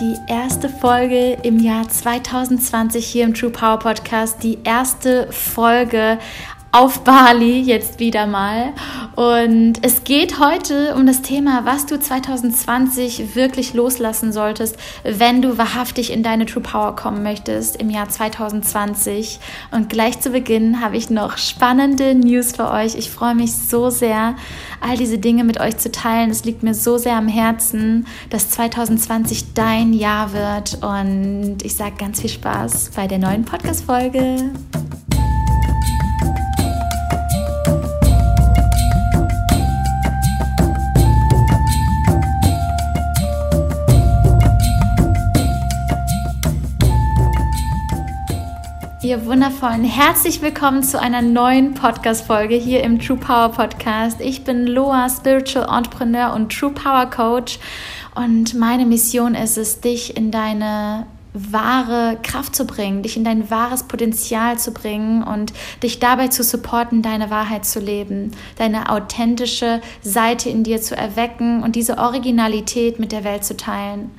die erste Folge im Jahr 2020 hier im True Power Podcast, die erste Folge auf Bali jetzt wieder mal. Und es geht heute um das Thema, was du 2020 wirklich loslassen solltest, wenn du wahrhaftig in deine True Power kommen möchtest im Jahr 2020. Und gleich zu Beginn habe ich noch spannende News für euch. Ich freue mich so sehr, all diese Dinge mit euch zu teilen. Es liegt mir so sehr am Herzen, dass 2020 dein Jahr wird. Und ich sage ganz viel Spaß bei der neuen Podcast-Folge. Ihr wundervollen, herzlich willkommen zu einer neuen Podcast-Folge hier im True Power Podcast. Ich bin Loa, Spiritual Entrepreneur und True Power Coach und meine Mission ist es, dich in deine wahre Kraft zu bringen, dich in dein wahres Potenzial zu bringen und dich dabei zu supporten, deine Wahrheit zu leben, deine authentische Seite in dir zu erwecken und diese Originalität mit der Welt zu teilen.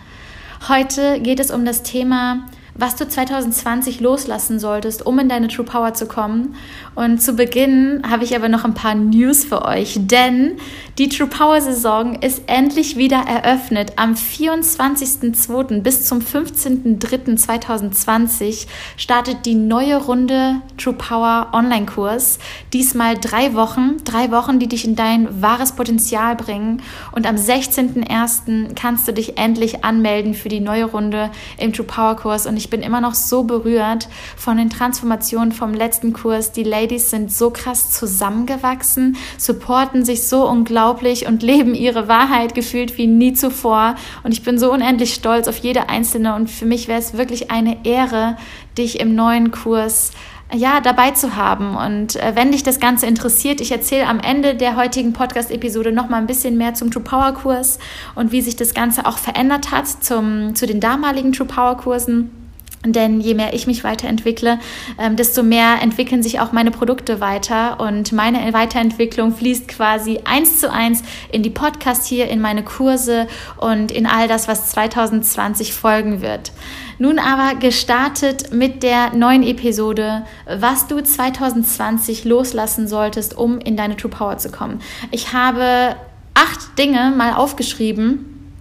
Heute geht es um das Thema was du 2020 loslassen solltest, um in deine True Power zu kommen. Und zu Beginn habe ich aber noch ein paar News für euch, denn die True Power Saison ist endlich wieder eröffnet. Am 24.02. bis zum 15.03.2020 startet die neue Runde True Power Online-Kurs. Diesmal drei Wochen, drei Wochen, die dich in dein wahres Potenzial bringen. Und am 16.01. kannst du dich endlich anmelden für die neue Runde im True Power Kurs. Und ich ich bin immer noch so berührt von den Transformationen vom letzten Kurs. Die Ladies sind so krass zusammengewachsen, supporten sich so unglaublich und leben ihre Wahrheit gefühlt wie nie zuvor. Und ich bin so unendlich stolz auf jede einzelne. Und für mich wäre es wirklich eine Ehre, dich im neuen Kurs ja, dabei zu haben. Und äh, wenn dich das Ganze interessiert, ich erzähle am Ende der heutigen Podcast-Episode noch mal ein bisschen mehr zum True Power Kurs und wie sich das Ganze auch verändert hat zum, zu den damaligen True Power Kursen. Denn je mehr ich mich weiterentwickle, ähm, desto mehr entwickeln sich auch meine Produkte weiter. Und meine Weiterentwicklung fließt quasi eins zu eins in die Podcasts hier, in meine Kurse und in all das, was 2020 folgen wird. Nun aber gestartet mit der neuen Episode, was du 2020 loslassen solltest, um in deine True Power zu kommen. Ich habe acht Dinge mal aufgeschrieben,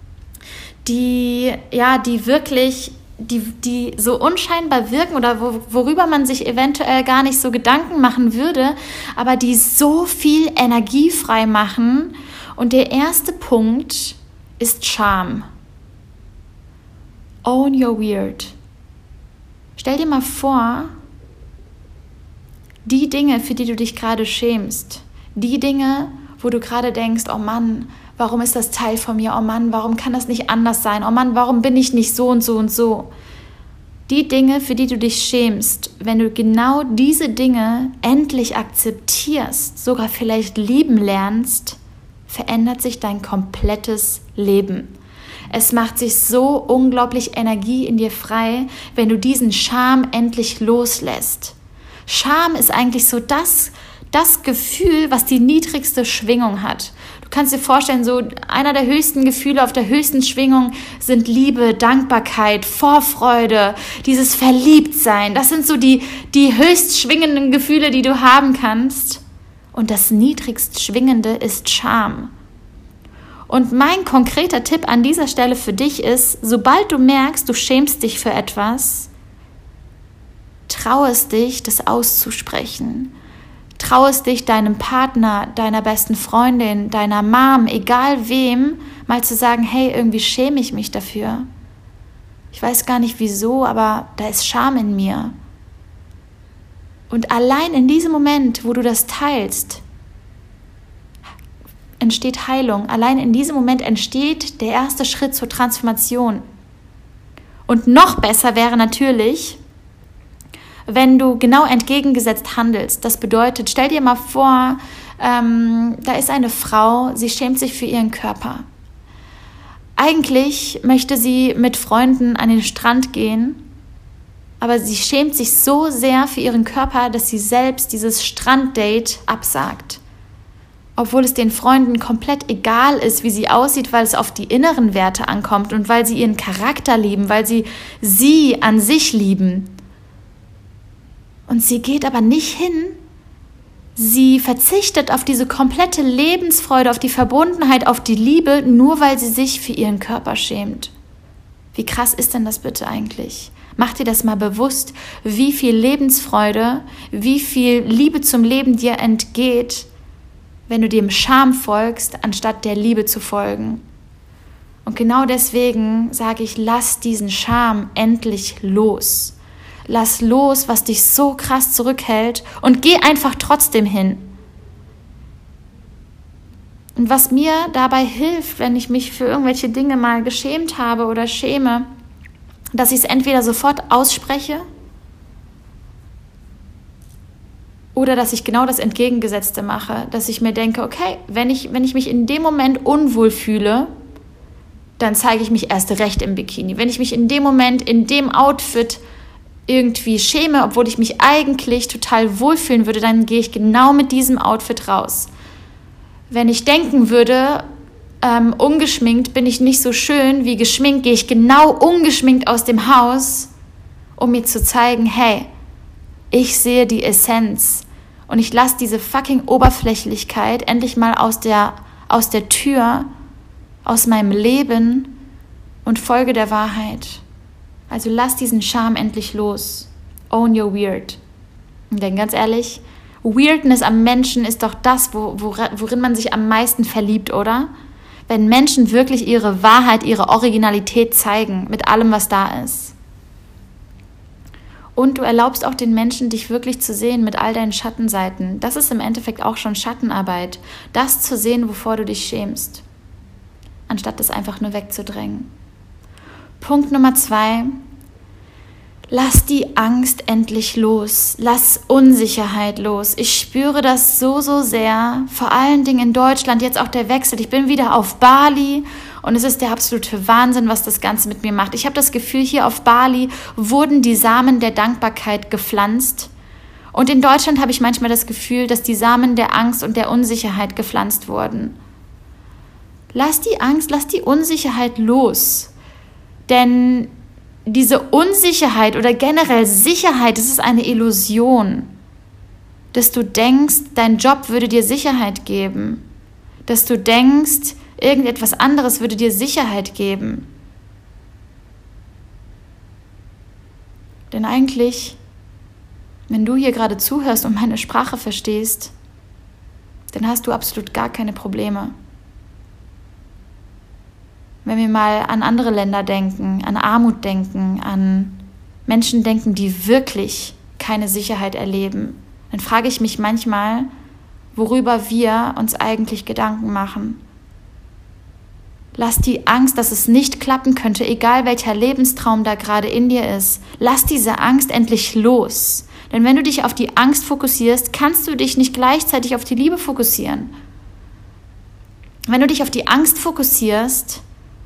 die, ja, die wirklich die, die so unscheinbar wirken oder wo, worüber man sich eventuell gar nicht so Gedanken machen würde, aber die so viel Energie frei machen. Und der erste Punkt ist Scham. Own your weird. Stell dir mal vor, die Dinge, für die du dich gerade schämst, die Dinge, wo du gerade denkst, oh Mann, Warum ist das Teil von mir? Oh Mann, warum kann das nicht anders sein? Oh Mann, warum bin ich nicht so und so und so? Die Dinge, für die du dich schämst, wenn du genau diese Dinge endlich akzeptierst, sogar vielleicht lieben lernst, verändert sich dein komplettes Leben. Es macht sich so unglaublich Energie in dir frei, wenn du diesen Scham endlich loslässt. Scham ist eigentlich so das, das Gefühl, was die niedrigste Schwingung hat. Du kannst dir vorstellen, so einer der höchsten Gefühle auf der höchsten Schwingung sind Liebe, Dankbarkeit, Vorfreude, dieses Verliebtsein. Das sind so die, die höchst schwingenden Gefühle, die du haben kannst. Und das niedrigst schwingende ist Scham. Und mein konkreter Tipp an dieser Stelle für dich ist, sobald du merkst, du schämst dich für etwas, traue es dich, das auszusprechen. Trau es dich, deinem Partner, deiner besten Freundin, deiner Mom, egal wem, mal zu sagen, hey, irgendwie schäme ich mich dafür. Ich weiß gar nicht wieso, aber da ist Scham in mir. Und allein in diesem Moment, wo du das teilst, entsteht Heilung. Allein in diesem Moment entsteht der erste Schritt zur Transformation. Und noch besser wäre natürlich, wenn du genau entgegengesetzt handelst. Das bedeutet, stell dir mal vor, ähm, da ist eine Frau, sie schämt sich für ihren Körper. Eigentlich möchte sie mit Freunden an den Strand gehen, aber sie schämt sich so sehr für ihren Körper, dass sie selbst dieses Stranddate absagt. obwohl es den Freunden komplett egal ist, wie sie aussieht, weil es auf die inneren Werte ankommt und weil sie ihren Charakter lieben, weil sie sie an sich lieben. Und sie geht aber nicht hin, sie verzichtet auf diese komplette Lebensfreude, auf die Verbundenheit, auf die Liebe, nur weil sie sich für ihren Körper schämt. Wie krass ist denn das bitte eigentlich? Mach dir das mal bewusst, wie viel Lebensfreude, wie viel Liebe zum Leben dir entgeht, wenn du dem Scham folgst, anstatt der Liebe zu folgen. Und genau deswegen sage ich, lass diesen Scham endlich los. Lass los, was dich so krass zurückhält und geh einfach trotzdem hin. Und was mir dabei hilft, wenn ich mich für irgendwelche Dinge mal geschämt habe oder schäme, dass ich es entweder sofort ausspreche Oder dass ich genau das Entgegengesetzte mache, dass ich mir denke, okay, wenn ich, wenn ich mich in dem Moment unwohl fühle, dann zeige ich mich erst recht im Bikini. Wenn ich mich in dem Moment in dem Outfit irgendwie schäme, obwohl ich mich eigentlich total wohlfühlen würde, dann gehe ich genau mit diesem Outfit raus. Wenn ich denken würde, ähm, ungeschminkt bin ich nicht so schön wie geschminkt, gehe ich genau ungeschminkt aus dem Haus, um mir zu zeigen, hey, ich sehe die Essenz und ich lasse diese fucking Oberflächlichkeit endlich mal aus der, aus der Tür, aus meinem Leben und folge der Wahrheit. Also lass diesen Charme endlich los. Own your weird. Denn ganz ehrlich, Weirdness am Menschen ist doch das, wo, worin man sich am meisten verliebt, oder? Wenn Menschen wirklich ihre Wahrheit, ihre Originalität zeigen mit allem, was da ist. Und du erlaubst auch den Menschen, dich wirklich zu sehen mit all deinen Schattenseiten. Das ist im Endeffekt auch schon Schattenarbeit. Das zu sehen, wovor du dich schämst. Anstatt das einfach nur wegzudrängen. Punkt Nummer zwei. Lass die Angst endlich los. Lass Unsicherheit los. Ich spüre das so, so sehr. Vor allen Dingen in Deutschland. Jetzt auch der Wechsel. Ich bin wieder auf Bali und es ist der absolute Wahnsinn, was das Ganze mit mir macht. Ich habe das Gefühl, hier auf Bali wurden die Samen der Dankbarkeit gepflanzt. Und in Deutschland habe ich manchmal das Gefühl, dass die Samen der Angst und der Unsicherheit gepflanzt wurden. Lass die Angst, lass die Unsicherheit los. Denn diese Unsicherheit oder generell Sicherheit, das ist eine Illusion. Dass du denkst, dein Job würde dir Sicherheit geben. Dass du denkst, Irgendetwas anderes würde dir Sicherheit geben. Denn eigentlich, wenn du hier gerade zuhörst und meine Sprache verstehst, dann hast du absolut gar keine Probleme. Wenn wir mal an andere Länder denken, an Armut denken, an Menschen denken, die wirklich keine Sicherheit erleben, dann frage ich mich manchmal, worüber wir uns eigentlich Gedanken machen. Lass die Angst, dass es nicht klappen könnte, egal welcher Lebenstraum da gerade in dir ist, lass diese Angst endlich los. Denn wenn du dich auf die Angst fokussierst, kannst du dich nicht gleichzeitig auf die Liebe fokussieren. Wenn du dich auf die Angst fokussierst,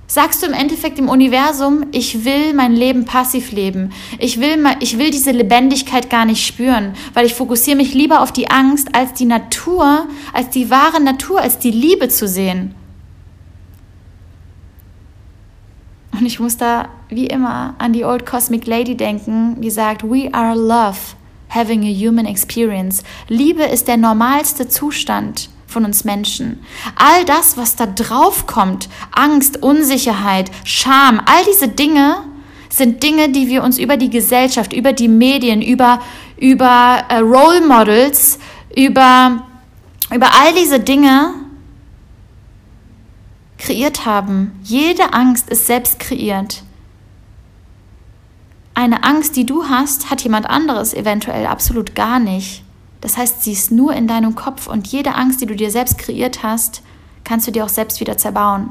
sagst du im Endeffekt im Universum, ich will mein Leben passiv leben. Ich will, ich will diese Lebendigkeit gar nicht spüren, weil ich fokussiere mich lieber auf die Angst, als die Natur, als die wahre Natur, als die Liebe zu sehen. Und ich muss da wie immer an die Old Cosmic Lady denken, die sagt, We are love, having a human experience. Liebe ist der normalste Zustand von uns Menschen. All das, was da drauf kommt, Angst, Unsicherheit, Scham, all diese Dinge sind Dinge, die wir uns über die Gesellschaft, über die Medien, über, über äh, Role Models, über, über all diese Dinge kreiert haben. Jede Angst ist selbst kreiert. Eine Angst, die du hast, hat jemand anderes eventuell absolut gar nicht. Das heißt, sie ist nur in deinem Kopf und jede Angst, die du dir selbst kreiert hast, kannst du dir auch selbst wieder zerbauen.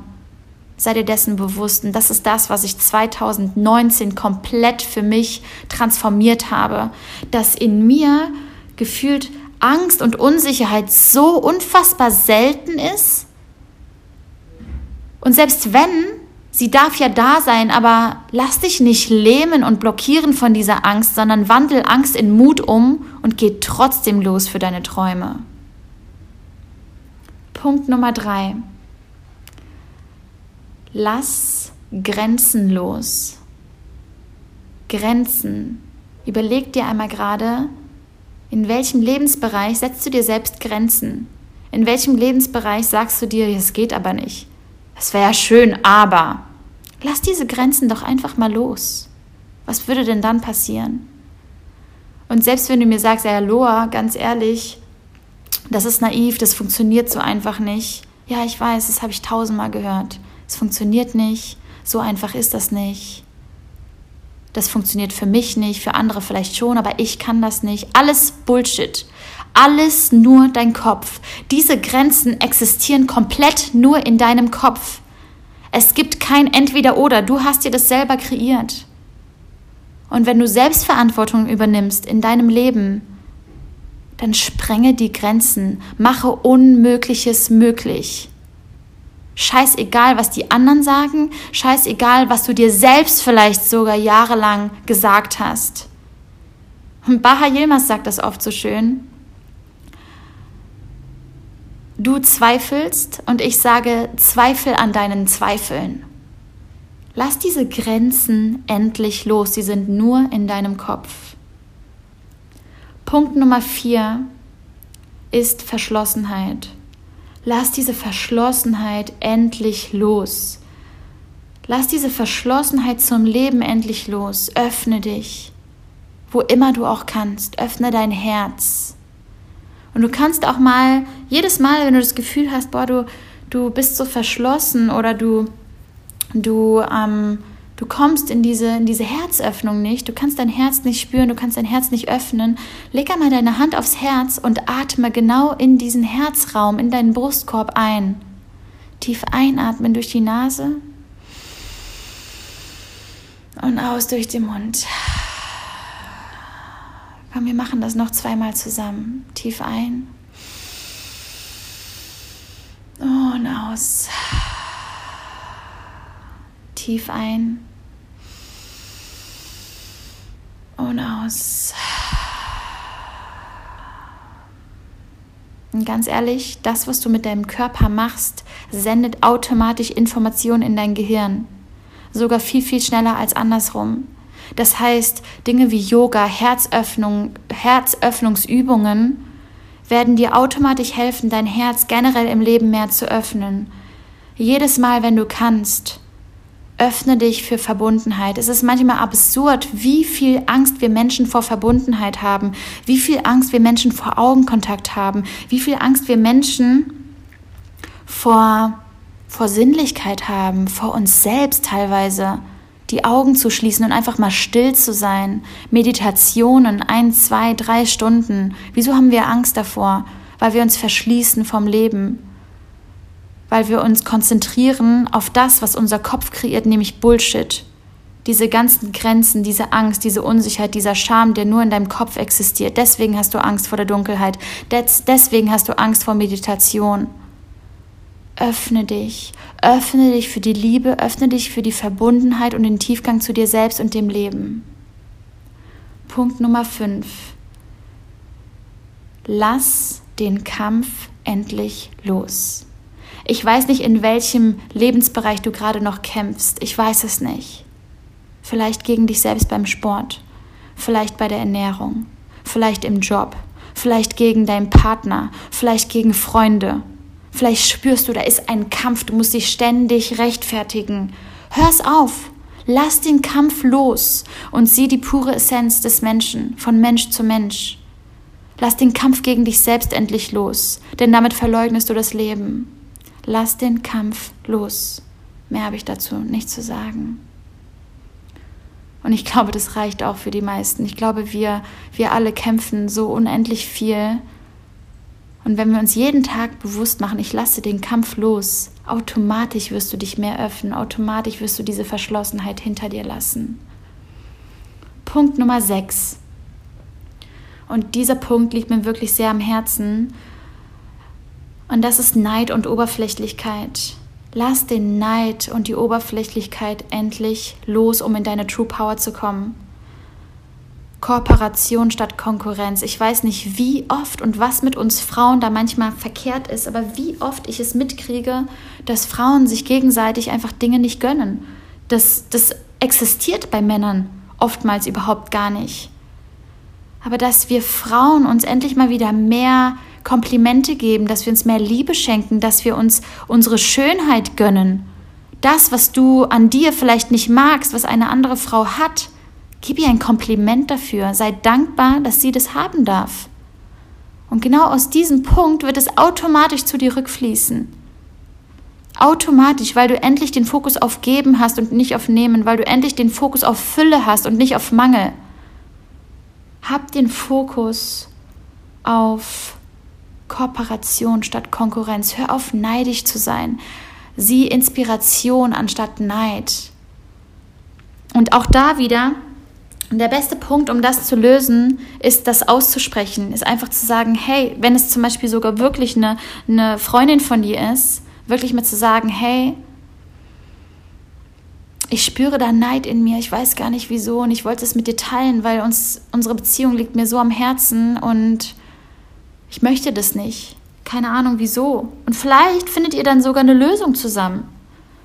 Sei dir dessen bewusst. Und das ist das, was ich 2019 komplett für mich transformiert habe. Dass in mir gefühlt Angst und Unsicherheit so unfassbar selten ist, und selbst wenn, sie darf ja da sein, aber lass dich nicht lähmen und blockieren von dieser Angst, sondern wandel Angst in Mut um und geh trotzdem los für deine Träume. Punkt Nummer drei. Lass Grenzen los. Grenzen. Überleg dir einmal gerade, in welchem Lebensbereich setzt du dir selbst Grenzen? In welchem Lebensbereich sagst du dir, es geht aber nicht? Es wäre schön, aber lass diese Grenzen doch einfach mal los. Was würde denn dann passieren? Und selbst wenn du mir sagst, ja, Loa, ganz ehrlich, das ist naiv, das funktioniert so einfach nicht. Ja, ich weiß, das habe ich tausendmal gehört. Es funktioniert nicht, so einfach ist das nicht. Das funktioniert für mich nicht, für andere vielleicht schon, aber ich kann das nicht. Alles Bullshit. Alles nur dein Kopf. Diese Grenzen existieren komplett nur in deinem Kopf. Es gibt kein Entweder-Oder. Du hast dir das selber kreiert. Und wenn du Selbstverantwortung übernimmst in deinem Leben, dann sprenge die Grenzen, mache Unmögliches möglich. Scheißegal, was die anderen sagen, scheißegal, was du dir selbst vielleicht sogar jahrelang gesagt hast. Und Baha Yilmaz sagt das oft so schön. Du zweifelst und ich sage, zweifel an deinen Zweifeln. Lass diese Grenzen endlich los, sie sind nur in deinem Kopf. Punkt Nummer vier ist Verschlossenheit. Lass diese Verschlossenheit endlich los. Lass diese Verschlossenheit zum Leben endlich los. Öffne dich, wo immer du auch kannst. Öffne dein Herz. Und du kannst auch mal, jedes Mal, wenn du das Gefühl hast, boah, du, du bist so verschlossen oder du, du ähm, Du kommst in diese, in diese Herzöffnung nicht, du kannst dein Herz nicht spüren, du kannst dein Herz nicht öffnen. Leg einmal deine Hand aufs Herz und atme genau in diesen Herzraum, in deinen Brustkorb ein. Tief einatmen durch die Nase und aus durch den Mund. Komm, wir machen das noch zweimal zusammen. Tief ein und aus. Tief ein und aus. Und ganz ehrlich, das, was du mit deinem Körper machst, sendet automatisch Informationen in dein Gehirn. Sogar viel, viel schneller als andersrum. Das heißt, Dinge wie Yoga, Herzöffnung, Herzöffnungsübungen werden dir automatisch helfen, dein Herz generell im Leben mehr zu öffnen. Jedes Mal, wenn du kannst, öffne dich für Verbundenheit. Es ist manchmal absurd, wie viel Angst wir Menschen vor Verbundenheit haben, wie viel Angst wir Menschen vor Augenkontakt haben, wie viel Angst wir Menschen vor, vor Sinnlichkeit haben, vor uns selbst teilweise. Die Augen zu schließen und einfach mal still zu sein. Meditationen, ein, zwei, drei Stunden. Wieso haben wir Angst davor? Weil wir uns verschließen vom Leben weil wir uns konzentrieren auf das, was unser Kopf kreiert, nämlich Bullshit. Diese ganzen Grenzen, diese Angst, diese Unsicherheit, dieser Scham, der nur in deinem Kopf existiert. Deswegen hast du Angst vor der Dunkelheit. deswegen hast du Angst vor Meditation. Öffne dich. Öffne dich für die Liebe, öffne dich für die Verbundenheit und den Tiefgang zu dir selbst und dem Leben. Punkt Nummer 5. Lass den Kampf endlich los. Ich weiß nicht, in welchem Lebensbereich du gerade noch kämpfst. Ich weiß es nicht. Vielleicht gegen dich selbst beim Sport, vielleicht bei der Ernährung, vielleicht im Job, vielleicht gegen deinen Partner, vielleicht gegen Freunde. Vielleicht spürst du, da ist ein Kampf, du musst dich ständig rechtfertigen. Hör's auf. Lass den Kampf los und sieh die pure Essenz des Menschen, von Mensch zu Mensch. Lass den Kampf gegen dich selbst endlich los, denn damit verleugnest du das Leben. Lass den Kampf los. Mehr habe ich dazu nicht zu sagen. Und ich glaube, das reicht auch für die meisten. Ich glaube, wir, wir alle kämpfen so unendlich viel. Und wenn wir uns jeden Tag bewusst machen, ich lasse den Kampf los, automatisch wirst du dich mehr öffnen, automatisch wirst du diese Verschlossenheit hinter dir lassen. Punkt Nummer 6. Und dieser Punkt liegt mir wirklich sehr am Herzen, und das ist Neid und Oberflächlichkeit. Lass den Neid und die Oberflächlichkeit endlich los, um in deine True Power zu kommen. Kooperation statt Konkurrenz. Ich weiß nicht, wie oft und was mit uns Frauen da manchmal verkehrt ist, aber wie oft ich es mitkriege, dass Frauen sich gegenseitig einfach Dinge nicht gönnen. Das, das existiert bei Männern oftmals überhaupt gar nicht. Aber dass wir Frauen uns endlich mal wieder mehr Komplimente geben, dass wir uns mehr Liebe schenken, dass wir uns unsere Schönheit gönnen. Das, was du an dir vielleicht nicht magst, was eine andere Frau hat, Gib ihr ein Kompliment dafür. Sei dankbar, dass sie das haben darf. Und genau aus diesem Punkt wird es automatisch zu dir rückfließen. Automatisch, weil du endlich den Fokus auf Geben hast und nicht auf Nehmen, weil du endlich den Fokus auf Fülle hast und nicht auf Mangel. Hab den Fokus auf Kooperation statt Konkurrenz. Hör auf, neidisch zu sein. Sieh Inspiration anstatt Neid. Und auch da wieder, und der beste Punkt, um das zu lösen, ist das auszusprechen, ist einfach zu sagen, hey, wenn es zum Beispiel sogar wirklich eine, eine Freundin von dir ist, wirklich mal zu sagen, hey, ich spüre da Neid in mir, ich weiß gar nicht wieso und ich wollte es mit dir teilen, weil uns unsere Beziehung liegt mir so am Herzen und ich möchte das nicht. Keine Ahnung wieso. Und vielleicht findet ihr dann sogar eine Lösung zusammen.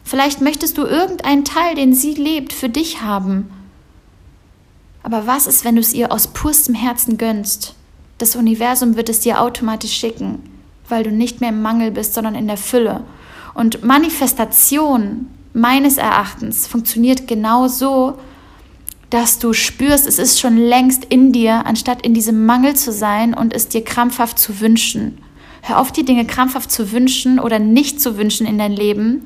Vielleicht möchtest du irgendeinen Teil, den sie lebt, für dich haben. Aber was ist, wenn du es ihr aus purstem Herzen gönnst? Das Universum wird es dir automatisch schicken, weil du nicht mehr im Mangel bist, sondern in der Fülle. Und Manifestation meines Erachtens funktioniert genau so, dass du spürst, es ist schon längst in dir, anstatt in diesem Mangel zu sein und es dir krampfhaft zu wünschen. Hör auf, die Dinge krampfhaft zu wünschen oder nicht zu wünschen in dein Leben,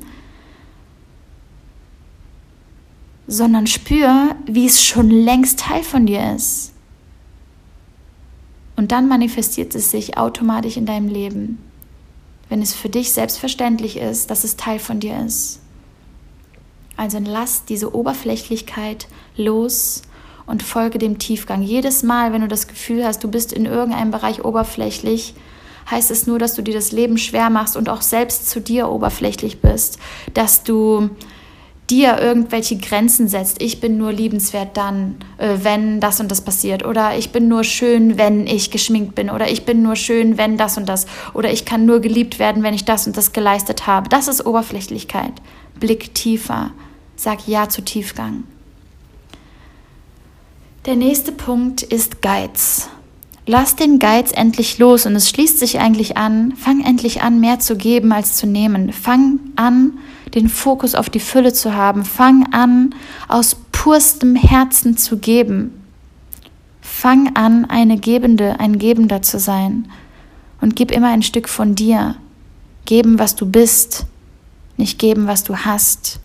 sondern spür, wie es schon längst Teil von dir ist. Und dann manifestiert es sich automatisch in deinem Leben, wenn es für dich selbstverständlich ist, dass es Teil von dir ist. Also lass diese Oberflächlichkeit los und folge dem Tiefgang. Jedes Mal, wenn du das Gefühl hast, du bist in irgendeinem Bereich oberflächlich, heißt es nur, dass du dir das Leben schwer machst und auch selbst zu dir oberflächlich bist, dass du dir irgendwelche Grenzen setzt. Ich bin nur liebenswert dann, äh, wenn das und das passiert. Oder ich bin nur schön, wenn ich geschminkt bin. Oder ich bin nur schön, wenn das und das. Oder ich kann nur geliebt werden, wenn ich das und das geleistet habe. Das ist Oberflächlichkeit. Blick tiefer. Sag Ja zu Tiefgang. Der nächste Punkt ist Geiz. Lass den Geiz endlich los und es schließt sich eigentlich an. Fang endlich an, mehr zu geben als zu nehmen. Fang an, den Fokus auf die Fülle zu haben. Fang an, aus purstem Herzen zu geben. Fang an, eine Gebende, ein Gebender zu sein. Und gib immer ein Stück von dir. Geben, was du bist, nicht geben, was du hast.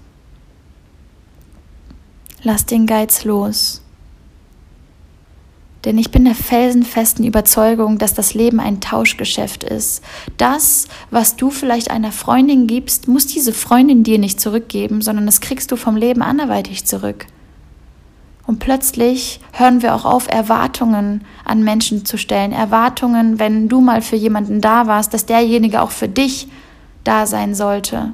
Lass den Geiz los. Denn ich bin der felsenfesten Überzeugung, dass das Leben ein Tauschgeschäft ist. Das, was du vielleicht einer Freundin gibst, muss diese Freundin dir nicht zurückgeben, sondern das kriegst du vom Leben anderweitig zurück. Und plötzlich hören wir auch auf, Erwartungen an Menschen zu stellen. Erwartungen, wenn du mal für jemanden da warst, dass derjenige auch für dich da sein sollte.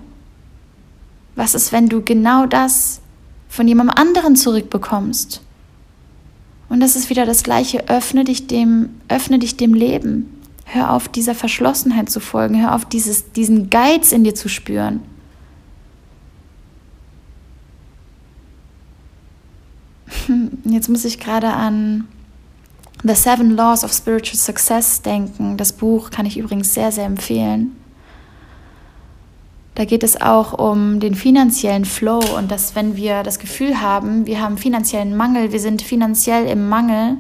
Was ist, wenn du genau das von jemandem anderen zurückbekommst? Und das ist wieder das Gleiche. Öffne dich dem, öffne dich dem Leben. Hör auf, dieser Verschlossenheit zu folgen. Hör auf, dieses, diesen Geiz in dir zu spüren. Jetzt muss ich gerade an The Seven Laws of Spiritual Success denken. Das Buch kann ich übrigens sehr, sehr empfehlen. Da geht es auch um den finanziellen Flow und dass wenn wir das Gefühl haben, wir haben finanziellen Mangel, wir sind finanziell im Mangel,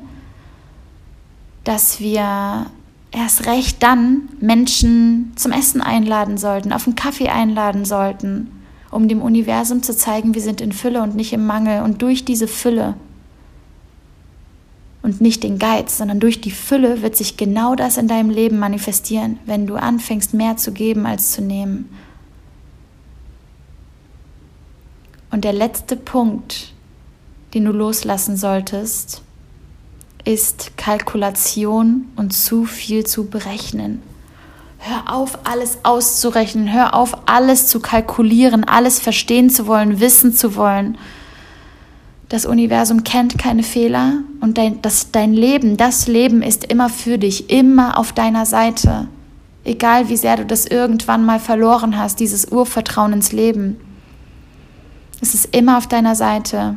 dass wir erst recht dann Menschen zum Essen einladen sollten, auf einen Kaffee einladen sollten, um dem Universum zu zeigen, wir sind in Fülle und nicht im Mangel. Und durch diese Fülle und nicht den Geiz, sondern durch die Fülle wird sich genau das in deinem Leben manifestieren, wenn du anfängst, mehr zu geben als zu nehmen. Und der letzte Punkt, den du loslassen solltest, ist Kalkulation und zu viel zu berechnen. Hör auf, alles auszurechnen. Hör auf, alles zu kalkulieren, alles verstehen zu wollen, wissen zu wollen. Das Universum kennt keine Fehler und dein, das, dein Leben, das Leben ist immer für dich, immer auf deiner Seite. Egal wie sehr du das irgendwann mal verloren hast, dieses Urvertrauen ins Leben. Es ist immer auf deiner Seite.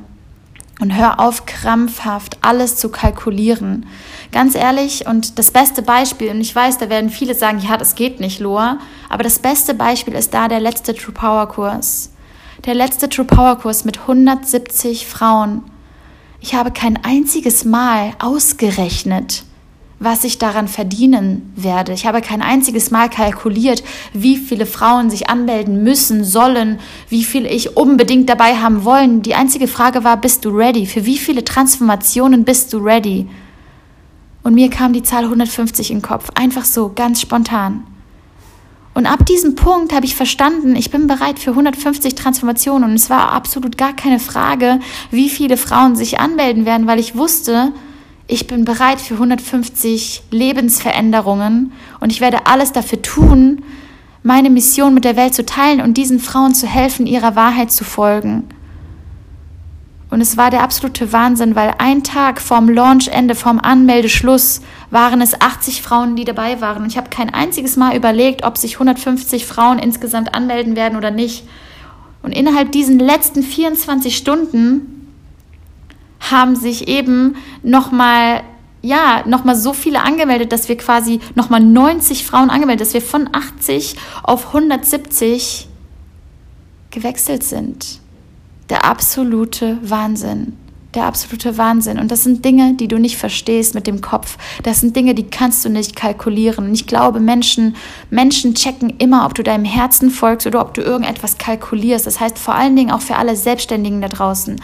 Und hör auf, krampfhaft alles zu kalkulieren. Ganz ehrlich, und das beste Beispiel, und ich weiß, da werden viele sagen, ja, das geht nicht, Loa, aber das beste Beispiel ist da der letzte True Power Kurs. Der letzte True Power Kurs mit 170 Frauen. Ich habe kein einziges Mal ausgerechnet, was ich daran verdienen werde. Ich habe kein einziges Mal kalkuliert, wie viele Frauen sich anmelden müssen, sollen, wie viele ich unbedingt dabei haben wollen. Die einzige Frage war, bist du ready? Für wie viele Transformationen bist du ready? Und mir kam die Zahl 150 in den Kopf, einfach so, ganz spontan. Und ab diesem Punkt habe ich verstanden, ich bin bereit für 150 Transformationen. Und es war absolut gar keine Frage, wie viele Frauen sich anmelden werden, weil ich wusste, ich bin bereit für 150 Lebensveränderungen und ich werde alles dafür tun, meine Mission mit der Welt zu teilen und diesen Frauen zu helfen, ihrer Wahrheit zu folgen. Und es war der absolute Wahnsinn, weil ein Tag vorm Launchende, vorm Anmeldeschluss, waren es 80 Frauen, die dabei waren. Und ich habe kein einziges Mal überlegt, ob sich 150 Frauen insgesamt anmelden werden oder nicht. Und innerhalb diesen letzten 24 Stunden haben sich eben nochmal ja, nochmal so viele angemeldet, dass wir quasi nochmal 90 Frauen angemeldet, dass wir von 80 auf 170 gewechselt sind. Der absolute Wahnsinn. Der absolute Wahnsinn. Und das sind Dinge, die du nicht verstehst mit dem Kopf. Das sind Dinge, die kannst du nicht kalkulieren. Und ich glaube, Menschen, Menschen checken immer, ob du deinem Herzen folgst oder ob du irgendetwas kalkulierst. Das heißt vor allen Dingen auch für alle Selbstständigen da draußen.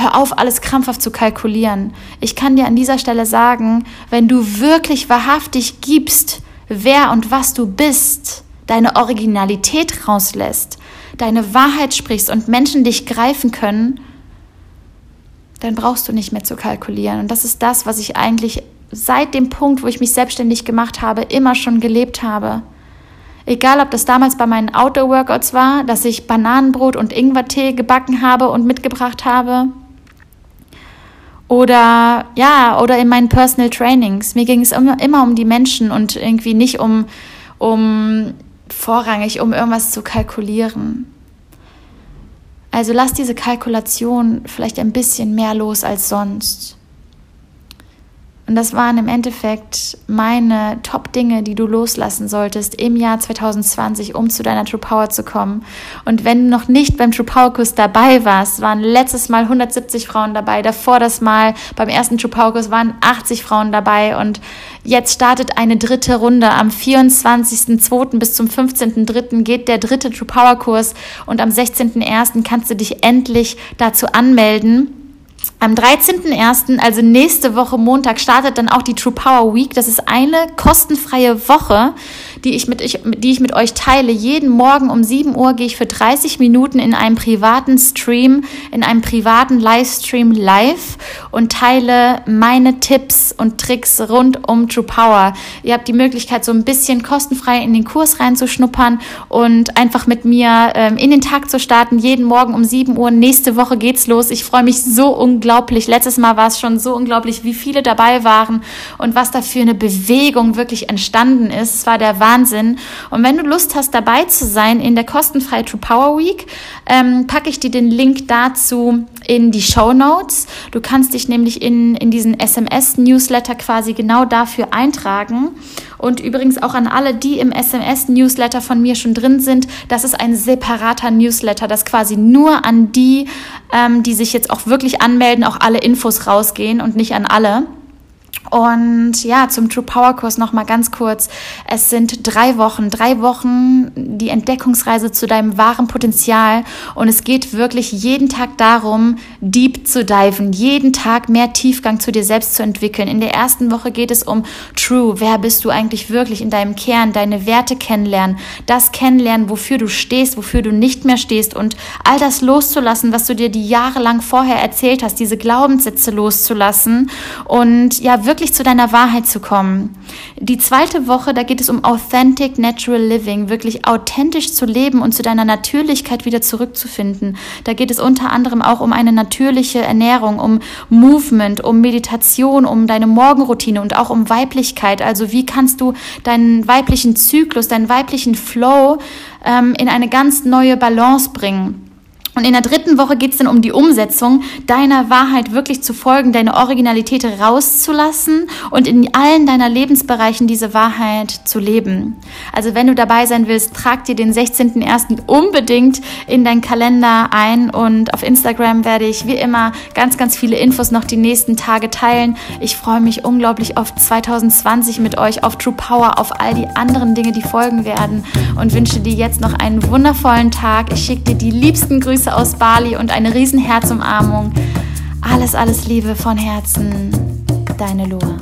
Hör auf, alles krampfhaft zu kalkulieren. Ich kann dir an dieser Stelle sagen, wenn du wirklich wahrhaftig gibst, wer und was du bist, deine Originalität rauslässt, deine Wahrheit sprichst und Menschen dich greifen können, dann brauchst du nicht mehr zu kalkulieren. Und das ist das, was ich eigentlich seit dem Punkt, wo ich mich selbstständig gemacht habe, immer schon gelebt habe. Egal, ob das damals bei meinen Outdoor-Workouts war, dass ich Bananenbrot und Ingwertee gebacken habe und mitgebracht habe, oder ja, oder in meinen Personal Trainings. Mir ging es immer, immer um die Menschen und irgendwie nicht um, um vorrangig, um irgendwas zu kalkulieren. Also lass diese Kalkulation vielleicht ein bisschen mehr los als sonst. Und das waren im Endeffekt meine Top-Dinge, die du loslassen solltest im Jahr 2020, um zu deiner True Power zu kommen. Und wenn du noch nicht beim True Power Kurs dabei warst, waren letztes Mal 170 Frauen dabei. Davor das Mal beim ersten True Power Kurs waren 80 Frauen dabei. Und jetzt startet eine dritte Runde. Am 24.02. bis zum 15.03. geht der dritte True Power Kurs. Und am 16.01. kannst du dich endlich dazu anmelden. Am 13.01., also nächste Woche Montag, startet dann auch die True Power Week. Das ist eine kostenfreie Woche, die ich mit, ich, die ich mit euch teile. Jeden Morgen um 7 Uhr gehe ich für 30 Minuten in einem privaten Stream, in einem privaten Livestream live und teile meine Tipps und Tricks rund um True Power. Ihr habt die Möglichkeit, so ein bisschen kostenfrei in den Kurs reinzuschnuppern und einfach mit mir ähm, in den Tag zu starten. Jeden Morgen um 7 Uhr. Nächste Woche geht's los. Ich freue mich so unglaublich. Letztes Mal war es schon so unglaublich, wie viele dabei waren und was da für eine Bewegung wirklich entstanden ist. Es war der Wahnsinn. Und wenn du Lust hast, dabei zu sein in der kostenfreien True Power Week, ähm, packe ich dir den Link dazu in die Show Notes. Du kannst dich nämlich in, in diesen SMS-Newsletter quasi genau dafür eintragen. Und übrigens auch an alle, die im SMS-Newsletter von mir schon drin sind, das ist ein separater Newsletter, das quasi nur an die, ähm, die sich jetzt auch wirklich anmelden, auch alle Infos rausgehen und nicht an alle. Und ja, zum True Power Kurs noch mal ganz kurz. Es sind drei Wochen, drei Wochen die Entdeckungsreise zu deinem wahren Potenzial. Und es geht wirklich jeden Tag darum, deep zu diven, jeden Tag mehr Tiefgang zu dir selbst zu entwickeln. In der ersten Woche geht es um True. Wer bist du eigentlich wirklich in deinem Kern? Deine Werte kennenlernen, das kennenlernen, wofür du stehst, wofür du nicht mehr stehst und all das loszulassen, was du dir die Jahre lang vorher erzählt hast, diese Glaubenssätze loszulassen und ja, wirklich zu deiner Wahrheit zu kommen. Die zweite Woche, da geht es um Authentic Natural Living, wirklich authentisch zu leben und zu deiner Natürlichkeit wieder zurückzufinden. Da geht es unter anderem auch um eine natürliche Ernährung, um Movement, um Meditation, um deine Morgenroutine und auch um Weiblichkeit. Also wie kannst du deinen weiblichen Zyklus, deinen weiblichen Flow ähm, in eine ganz neue Balance bringen. Und in der dritten Woche geht es dann um die Umsetzung, deiner Wahrheit wirklich zu folgen, deine Originalität rauszulassen und in allen deiner Lebensbereichen diese Wahrheit zu leben. Also wenn du dabei sein willst, trag dir den 16.01. unbedingt in deinen Kalender ein und auf Instagram werde ich wie immer ganz, ganz viele Infos noch die nächsten Tage teilen. Ich freue mich unglaublich auf 2020 mit euch, auf True Power, auf all die anderen Dinge, die folgen werden und wünsche dir jetzt noch einen wundervollen Tag. Ich schicke dir die liebsten Grüße Grüße aus Bali und eine riesen Herzumarmung. Alles, alles Liebe von Herzen. Deine Loa.